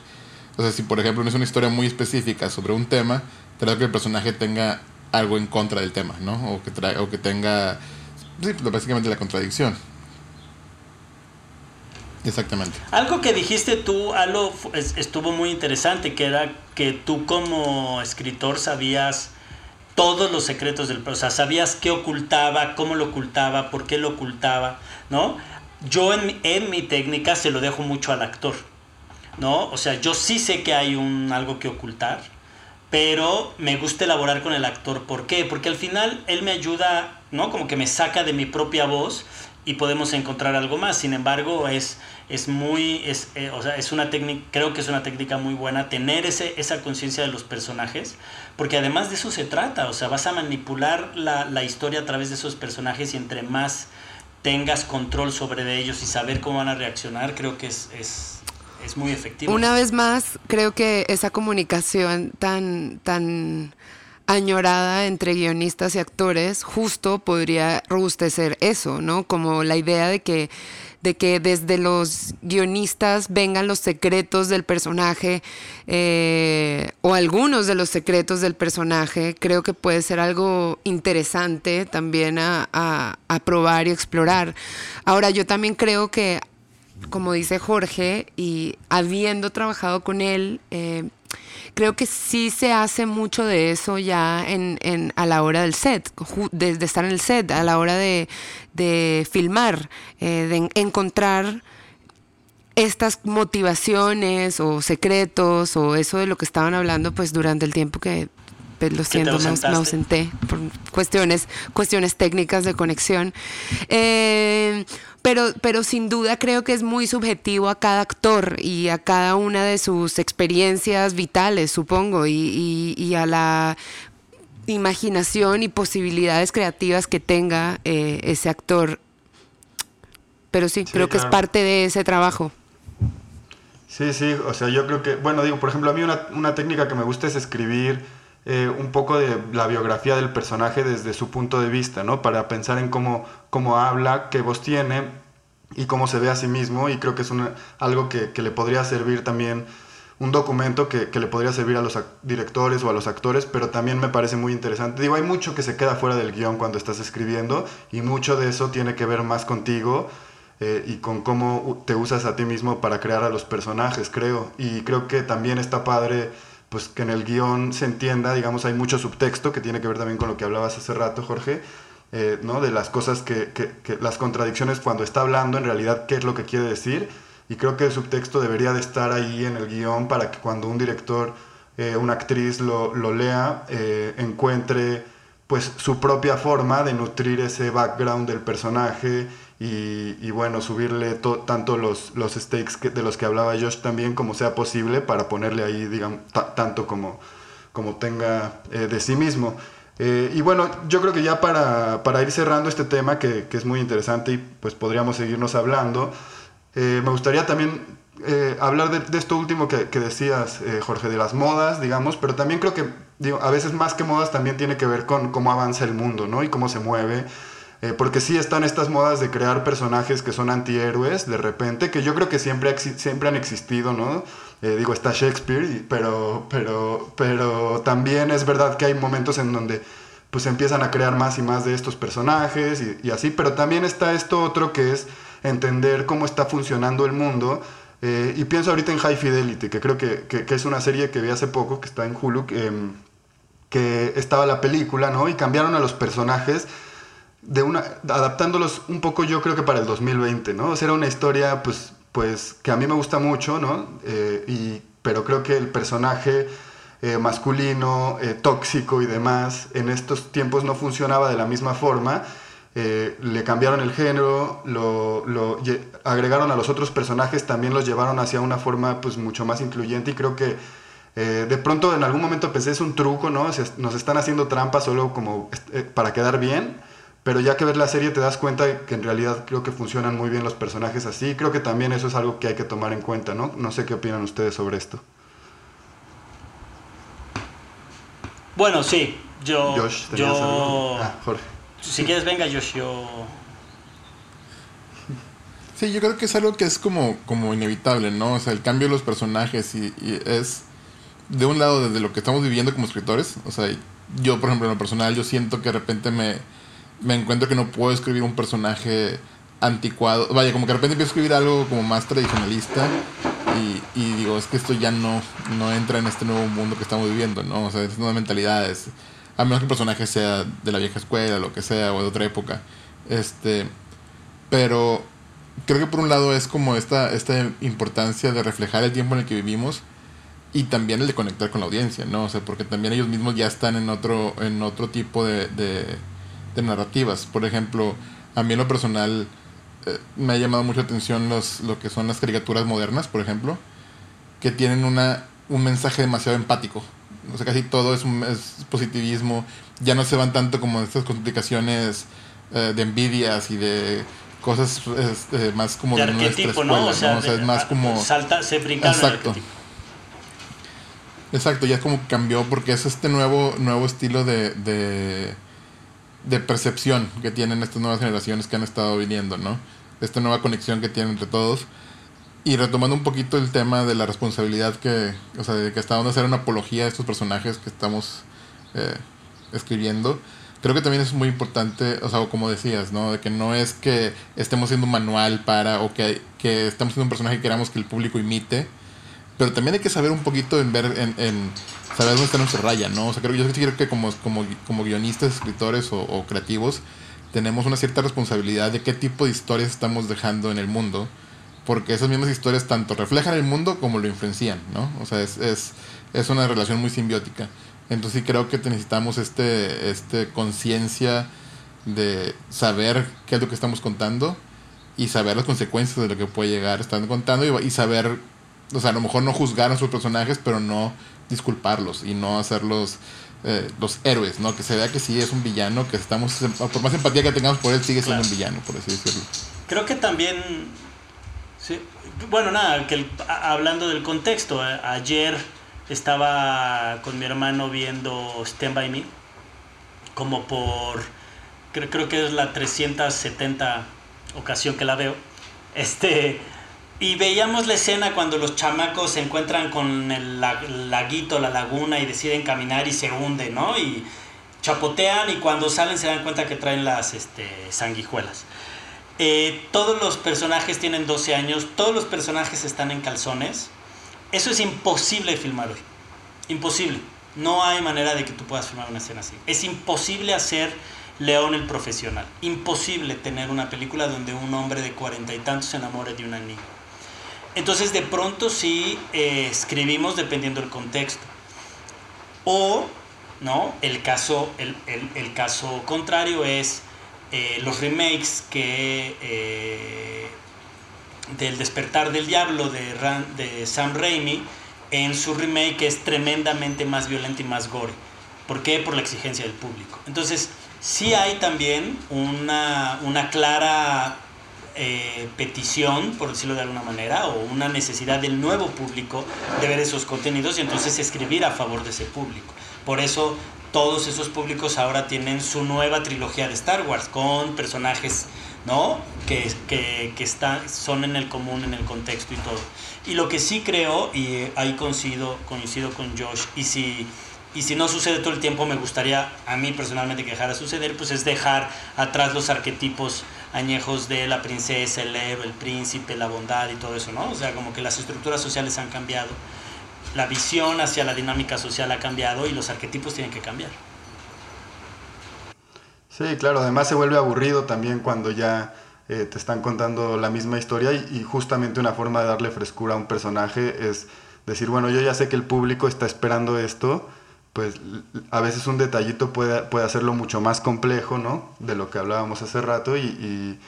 o sea, si por ejemplo no es una historia muy específica sobre un tema, trata que el personaje tenga algo en contra del tema, ¿no? O que, o que tenga, sí, básicamente la contradicción. Exactamente. Algo que dijiste tú, algo estuvo muy interesante, que era que tú como escritor sabías todos los secretos del, o sea, sabías qué ocultaba, cómo lo ocultaba, por qué lo ocultaba, ¿no? Yo en, en mi técnica se lo dejo mucho al actor ¿no? O sea, yo sí sé que hay un, algo que ocultar, pero me gusta elaborar con el actor. ¿Por qué? Porque al final él me ayuda, ¿no? Como que me saca de mi propia voz y podemos encontrar algo más. Sin embargo, es, es muy, es, eh, o sea, es una técnica, creo que es una técnica muy buena tener ese, esa conciencia de los personajes, porque además de eso se trata, o sea, vas a manipular la, la historia a través de esos personajes y entre más tengas control sobre ellos y saber cómo van a reaccionar, creo que es, es es muy efectivo. Una vez más, creo que esa comunicación tan, tan añorada entre guionistas y actores justo podría robustecer eso, ¿no? Como la idea de que de que desde los guionistas vengan los secretos del personaje eh, o algunos de los secretos del personaje, creo que puede ser algo interesante también a, a probar y explorar. Ahora, yo también creo que como dice Jorge, y habiendo trabajado con él, eh, creo que sí se hace mucho de eso ya en, a la hora del set, de, estar en el set, a la hora de, filmar, eh, de encontrar estas motivaciones o secretos o eso de lo que estaban hablando pues durante el tiempo que pues, lo siento, me, ausenté por cuestiones, cuestiones técnicas de conexión. Eh, pero, pero sin duda creo que es muy subjetivo a cada actor y a cada una de sus experiencias vitales, supongo, y, a la imaginación y posibilidades creativas que tenga eh, ese actor. Pero sí, creo que es parte de ese trabajo. Sí, sí, o sea, yo creo que, bueno, digo, por ejemplo, a mí una, una técnica que me gusta es escribir eh, un poco de la biografía del personaje desde su punto de vista, ¿no? Para pensar en cómo, cómo habla, qué voz tiene y cómo se ve a sí mismo. Y creo que es algo que, le podría servir también, un documento que, le podría servir a los directores o a los actores, pero también me parece muy interesante. Digo, hay mucho que se queda fuera del guion cuando estás escribiendo y mucho de eso tiene que ver más contigo. Eh, y con cómo te usas a ti mismo para crear a los personajes, creo. Y creo que también está padre pues que en el guion se entienda, digamos, hay mucho subtexto que tiene que ver también con lo que hablabas hace rato, Jorge, eh, ¿no? De las cosas que, que, las contradicciones cuando está hablando, en realidad, qué es lo que quiere decir. Y creo que el subtexto debería de estar ahí en el guion para que cuando un director, eh, una actriz lo, lo lea, eh, encuentre pues su propia forma de nutrir ese background del personaje y, bueno, subirle tanto los, los stakes de los que hablaba Josh también como sea posible para ponerle ahí, digamos, tanto como, como tenga eh, de sí mismo. Eh, y bueno, yo creo que ya para, para ir cerrando este tema, que, que, es muy interesante y pues podríamos seguirnos hablando, eh, me gustaría también hablar de, de, esto último que, que decías, Jorge, de las modas, digamos, pero también creo que, digo, a veces más que modas también tiene que ver con cómo avanza el mundo, ¿no? Y cómo se mueve. Eh, porque sí están estas modas de crear personajes que son antihéroes de repente, que yo creo que siempre, siempre han existido, ¿no? Eh, digo, está Shakespeare, pero, pero, pero también es verdad que hay momentos en donde pues empiezan a crear más y más de estos personajes y, así, pero también está esto otro que es entender cómo está funcionando el mundo. Eh, y pienso ahorita en High Fidelity, que creo que, que, es una serie que vi hace poco, que está en Hulu, que estaba la película, ¿no? Y cambiaron a los personajes de una, adaptándolos un poco yo creo que para el 2020, ¿no? O sea, era una historia pues, pues que a mí me gusta mucho, ¿no? Eh, y, pero creo que el personaje eh, masculino, eh, tóxico y demás, en estos tiempos no funcionaba de la misma forma. le cambiaron el género, lo, lo, agregaron a los otros personajes, también los llevaron hacia una forma pues mucho más incluyente y creo que de pronto en algún momento pensé es un truco, ¿no? nos están haciendo trampa solo como para quedar bien pero ya que ves la serie te das cuenta que en realidad creo que funcionan muy bien los personajes así. Creo que también eso es algo que hay que tomar en cuenta, ¿no? No sé qué opinan ustedes sobre esto. Bueno, sí, yo... Josh, yo... Ah, Jorge. Si quieres, venga, Josh, yo... Sí, yo creo que es algo que es como, como inevitable, ¿no? O sea, el cambio de los personajes y, y es de un lado desde lo que estamos viviendo como escritores. O sea, yo, por ejemplo, en lo personal, yo siento que de repente me me encuentro que no puedo escribir un personaje anticuado. Vaya, como que de repente empiezo a escribir algo como más tradicionalista y, y, digo, es que esto ya no, no entra en este nuevo mundo que estamos viviendo, ¿no? O sea, es nuevas mentalidades. A menos que el personaje sea de la vieja escuela, lo que sea, o de otra época. Este, pero creo que por un lado es como esta, esta importancia de reflejar el tiempo en el que vivimos y también el de conectar con la audiencia, ¿no? O sea, porque también ellos mismos ya están en otro, en otro tipo de de narrativas. Por ejemplo, a mí en lo personal eh, me ha llamado mucho la atención los, lo que son las caricaturas modernas, por ejemplo, que tienen una, un mensaje demasiado empático. O sea, casi todo es, es positivismo. Ya no se van tanto como estas complicaciones eh, de envidias y de cosas este, más como de, nuestra escuela, ¿no? O sea, es más como... Salta, se brinca Exacto. Exacto, ya es como cambió porque es este nuevo, nuevo estilo de de percepción que tienen estas nuevas generaciones que han estado viniendo, ¿no? Esta nueva conexión que tienen entre todos. Y retomando un poquito el tema de la responsabilidad que, o sea, de que está dando hacer una apología a estos personajes que estamos eh, escribiendo, creo que también es muy importante, o sea, como decías, ¿no? De que no es que estemos haciendo un manual para, o que, que estamos haciendo un personaje que queramos que el público imite, pero también hay que saber un poquito en ver, en, saber dónde está nuestra raya, ¿no? O sea, creo, yo creo que como, como, como guionistas, escritores o, creativos, tenemos una cierta responsabilidad de qué tipo de historias estamos dejando en el mundo, porque esas mismas historias tanto reflejan el mundo como lo influencian, ¿no? O sea, es, es, es una relación muy simbiótica. Entonces sí creo que necesitamos este, este conciencia de saber qué es lo que estamos contando y saber las consecuencias de lo que puede llegar estando contando y saber o sea, a lo mejor no juzgar a sus personajes, pero no disculparlos y no hacerlos eh, los héroes, ¿no? Que se vea que sí es un villano, que estamos, por más empatía que tengamos por él, sigue siendo un villano, por así decirlo. Creo que también, sí, bueno, nada, que hablando del contexto, ayer estaba con mi hermano viendo Stand By Me, como por, creo, creo que es la 370 ocasión que la veo. Este, y veíamos la escena cuando los chamacos se encuentran con el laguito, la laguna y deciden caminar y se hunden, ¿no? Y chapotean y cuando salen se dan cuenta que traen las este, sanguijuelas. Eh, todos los personajes tienen 12 años, todos los personajes están en calzones. Eso es imposible filmar hoy. Imposible. No hay manera de que tú puedas filmar una escena así. Es imposible hacer León el profesional. Imposible tener una película donde un hombre de cuarenta y tantos se enamore de una niña. Entonces de pronto sí eh, escribimos dependiendo del contexto. O, ¿no? El caso, el, caso contrario es eh, los remakes que eh, del despertar del diablo de, de Sam Raimi en su remake es tremendamente más violento y más gore. ¿Por qué? Por la exigencia del público. Entonces, sí hay también una, una clara eh, petición, por decirlo de alguna manera, o una necesidad del nuevo público de ver esos contenidos y entonces escribir a favor de ese público. Por eso todos esos públicos ahora tienen su nueva trilogía de Star Wars con personajes ¿no? que, que, que son en el común, en el contexto y todo. Y lo que sí creo, y ahí coincido, coincido con Josh, y si, y si no sucede todo el tiempo, me gustaría a mí personalmente que dejara suceder, pues es dejar atrás los arquetipos añejos de la princesa, el héroe, el príncipe, la bondad y todo eso, ¿no? O sea, como que las estructuras sociales han cambiado, la visión hacia la dinámica social ha cambiado y los arquetipos tienen que cambiar. Sí, claro, además se vuelve aburrido también cuando ya eh, te están contando la misma historia y, justamente una forma de darle frescura a un personaje es decir, bueno, yo ya sé que el público está esperando esto, pues a veces un detallito puede, puede hacerlo mucho más complejo, ¿no? De lo que hablábamos hace rato y,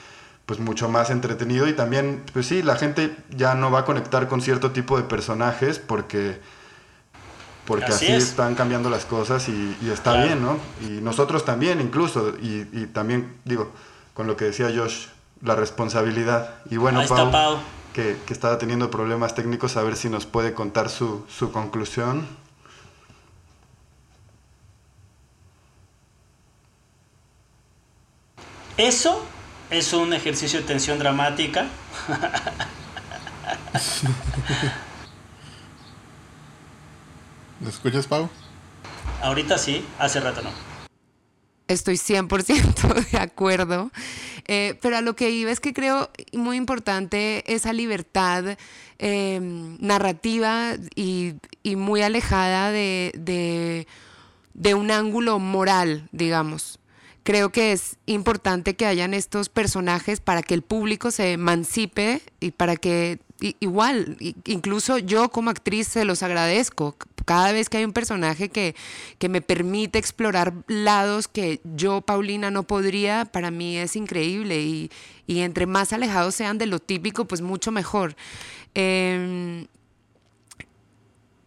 pues mucho más entretenido y también, pues sí, la gente ya no va a conectar con cierto tipo de personajes porque porque así, están cambiando las cosas y, está bien, ¿no? Y nosotros también incluso, y, y, también digo, con lo que decía Josh, la responsabilidad. Y bueno, Pau, Que, que, estaba teniendo problemas técnicos, a ver si nos puede contar su, su conclusión. Eso es un ejercicio de tensión dramática. ¿Me escuchas, Pau? Ahorita sí, hace rato no. Estoy 100% de acuerdo. Eh, pero a lo que iba es que creo muy importante esa libertad em, narrativa y, muy alejada de, de, un ángulo moral, digamos. Creo que es importante que hayan estos personajes para que el público se emancipe y para que igual, incluso yo como actriz se los agradezco cada vez que hay un personaje que, me permite explorar lados que yo, Paulina, no podría, para mí es increíble y, entre más alejados sean de lo típico, pues mucho mejor. Em,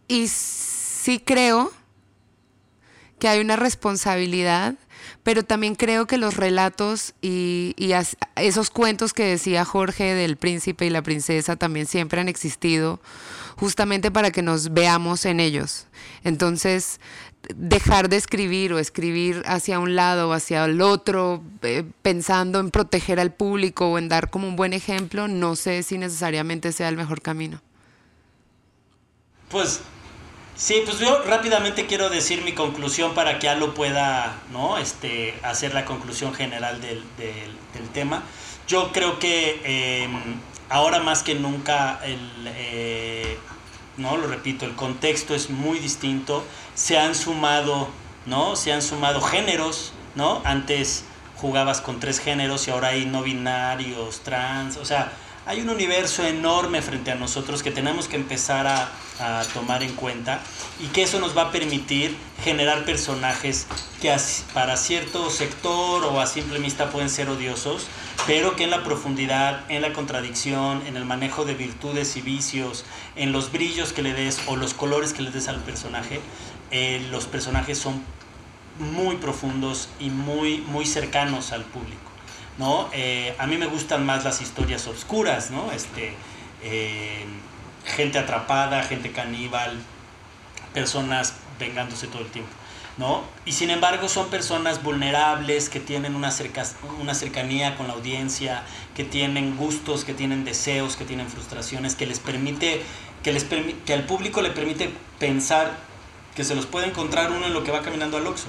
y sí creo que hay una responsabilidad, pero también creo que los relatos y, esos cuentos que decía Jorge del príncipe y la princesa también siempre han existido justamente para que nos veamos en ellos. Entonces, dejar de escribir o escribir hacia un lado o hacia el otro, eh, pensando en proteger al público o en dar como un buen ejemplo, no sé si necesariamente sea el mejor camino. Pues sí, pues yo rápidamente quiero decir mi conclusión para que Alo pueda ¿no? este, hacer la conclusión general del, tema. Yo creo que em, ahora más que nunca, el, eh, no lo repito, el contexto es muy distinto. Se han sumado, ¿no? Se han sumado géneros, ¿no? Antes jugabas con tres géneros y ahora hay no binarios, trans, o sea, hay un universo enorme frente a nosotros que tenemos que empezar a, tomar en cuenta y que eso nos va a permitir generar personajes que para cierto sector o a simple vista pueden ser odiosos, pero que en la profundidad, en la contradicción, en el manejo de virtudes y vicios, en los brillos que le des o los colores que le des al personaje, eh, los personajes son muy profundos y muy, muy cercanos al público. ¿No? Eh, a mí me gustan más las historias oscuras, ¿no? este, eh, gente atrapada, gente caníbal, personas vengándose todo el tiempo. ¿no? Y sin embargo son personas vulnerables que tienen una, una cercanía con la audiencia, que tienen gustos, que tienen deseos, que tienen frustraciones, que les permite, que, les que al público le permite pensar que se los puede encontrar uno en lo que va caminando al Oxxo.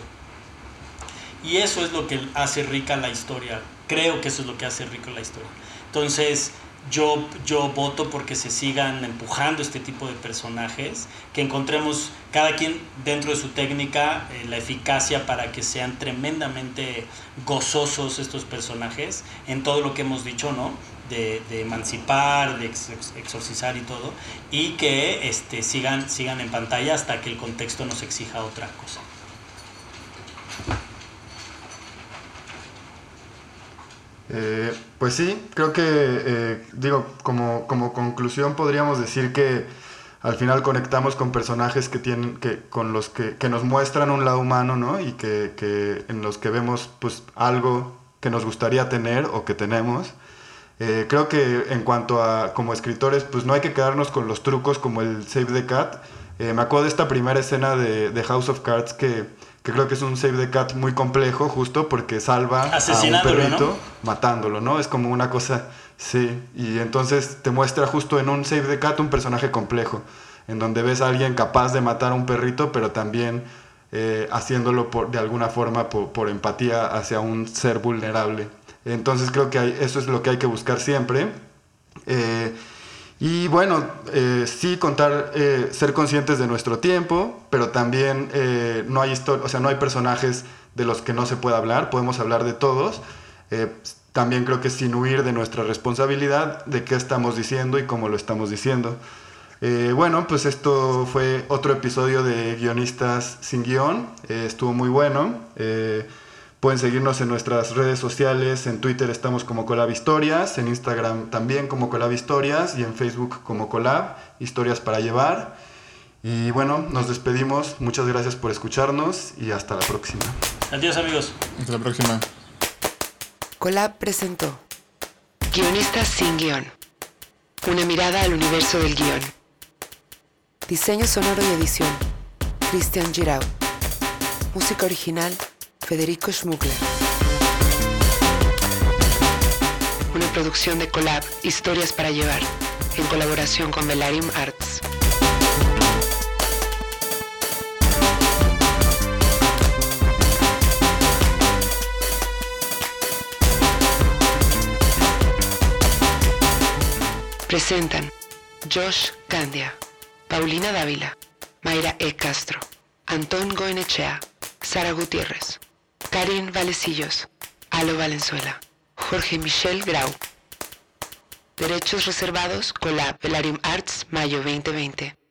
Y eso es lo que hace rica la historia. Creo que eso es lo que hace rica la historia. Entonces, yo, yo voto porque se sigan empujando este tipo de personajes, que encontremos cada quien dentro de su técnica eh, la eficacia para que sean tremendamente gozosos estos personajes en todo lo que hemos dicho, ¿no? De, emancipar, de exorcizar y todo, y que este, sigan, sigan en pantalla hasta que el contexto nos exija otra cosa. Eh, pues sí, creo que, eh, digo, como, como conclusión podríamos decir que al final conectamos con personajes que tienen, que, con los que, que nos muestran un lado humano, ¿no? Y que, que, en los que vemos pues algo que nos gustaría tener o que tenemos. Eh, creo que en cuanto a como escritores, pues no hay que quedarnos con los trucos como el Save the Cat. me acuerdo de esta primera escena de, de House of Cards que que creo que es un save the cat muy complejo, justo porque salva a un perrito matándolo, ¿no? Es como una cosa, sí, y entonces te muestra justo en un save the cat un personaje complejo, en donde ves a alguien capaz de matar a un perrito, pero también eh, haciéndolo por, de alguna forma por, empatía hacia un ser vulnerable. Entonces creo que eso es lo que hay que buscar siempre. Eh, y bueno, eh, sí contar, eh, ser conscientes de nuestro tiempo, pero también eh, no, hay o sea, no hay personajes de los que no se pueda hablar, podemos hablar de todos. también creo que sin huir de nuestra responsabilidad de qué estamos diciendo y cómo lo estamos diciendo. bueno, pues esto fue otro episodio de Guionistas sin guion, estuvo muy bueno. Pueden seguirnos en nuestras redes sociales, en Twitter estamos como Colab Historias, en Instagram también como Colab Historias y en Facebook como Colab Historias para llevar. Y bueno, nos despedimos, muchas gracias por escucharnos y hasta la próxima. Adiós amigos. Hasta la próxima. Colab presentó Guionistas sin guion. Una mirada al universo del guion. Diseño sonoro y edición. Cristian Girau. Música original. Federico Schmuggler. Una producción de Colab Historias para Llevar, en colaboración con Velarium Arts. Presentan Josh Candia, Paulina Dávila, Mayra E. Castro, Antón Goenechea, Sara Gutiérrez. Karin Valecillos, Alo Valenzuela, Jorge Michel Grau. Derechos reservados, Colab, Velarium Arts, mayo 2020.